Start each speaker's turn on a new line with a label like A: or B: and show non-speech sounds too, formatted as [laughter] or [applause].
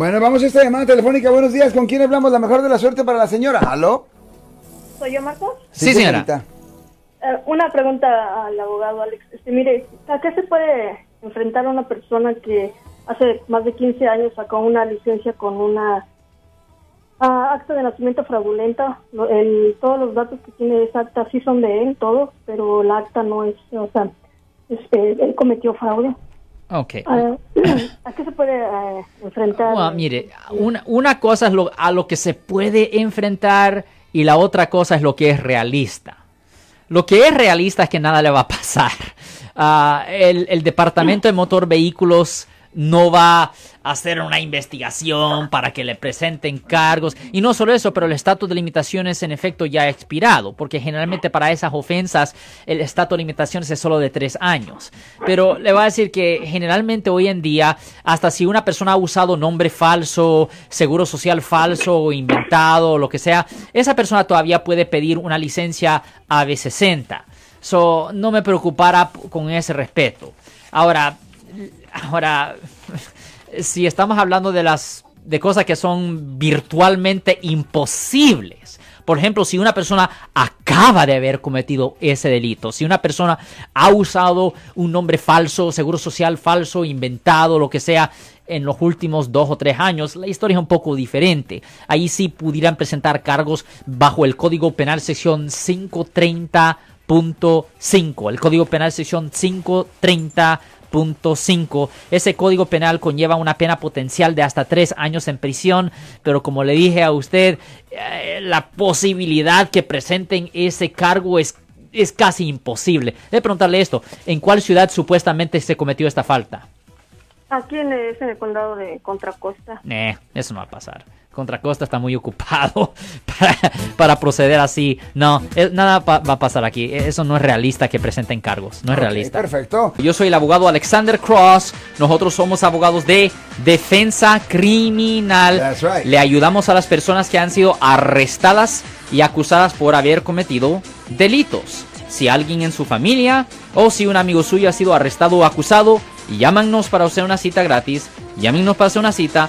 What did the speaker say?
A: Bueno, vamos a esta llamada telefónica. Buenos días. ¿Con quién hablamos? La mejor de la suerte para la señora. ¿Aló?
B: ¿Soy yo, Marcos?
C: Sí, señora.
A: señorita.
B: Eh, una pregunta al abogado Alex. Este, mire, ¿a qué se puede enfrentar una persona que hace más de 15 años sacó una licencia con una ah, acta de nacimiento fraudulenta? Lo- el- todos los datos que tiene esa acta sí son de él, todos, pero la acta no es, o sea, este, él cometió fraude.
C: Ok.
B: Ah, ¿A qué se puede eh, enfrentar?
C: Mire, una, una cosa es lo, a lo que se puede enfrentar y la otra cosa es lo que es realista. Lo que es realista es que nada le va a pasar. [laughs] Ah, el, el Departamento de Motor Vehículos no va a hacer una investigación para que le presenten cargos. Y no solo eso, pero el estatus de limitaciones en efecto ya ha expirado, porque generalmente para esas ofensas el estatus de limitaciones es solo de tres años. Pero le voy a decir que generalmente hoy en día, hasta si una persona ha usado nombre falso, seguro social falso o inventado o lo que sea, esa persona todavía puede pedir una licencia AB60. So, no me preocupara con ese respeto. Ahora, ahora, si estamos hablando de las de cosas que son virtualmente imposibles. Por ejemplo, si una persona acaba de haber cometido ese delito, si una persona ha usado un nombre falso, seguro social falso, inventado, lo que sea, en los últimos dos o tres años, la historia es un poco diferente. Ahí sí pudieran presentar cargos bajo el Código Penal sección 530.5. El Código Penal sección 530.5. Ese Código Penal conlleva una pena potencial de hasta tres años en prisión, pero como le dije a usted, eh, la posibilidad que presenten ese cargo es, es casi imposible. Debe preguntarle esto, ¿en cuál ciudad supuestamente se cometió esta falta?
B: Aquí en el, en el condado de Contra Costa.
C: Eh, eso no va a pasar. Contra Costa está muy ocupado [laughs] para, para proceder así. No, eh, nada pa- va a pasar aquí. Eh, Eso no es realista que presenten cargos. No es realista.
A: perfecto.
C: Yo soy el abogado Alexander Cross. Nosotros somos abogados de defensa criminal.
A: That's right.
C: Le ayudamos a las personas que han sido arrestadas y acusadas por haber cometido delitos. Si alguien en su familia o si un amigo suyo ha sido arrestado o acusado, llámanos para hacer una cita gratis. Llámenos para hacer una cita.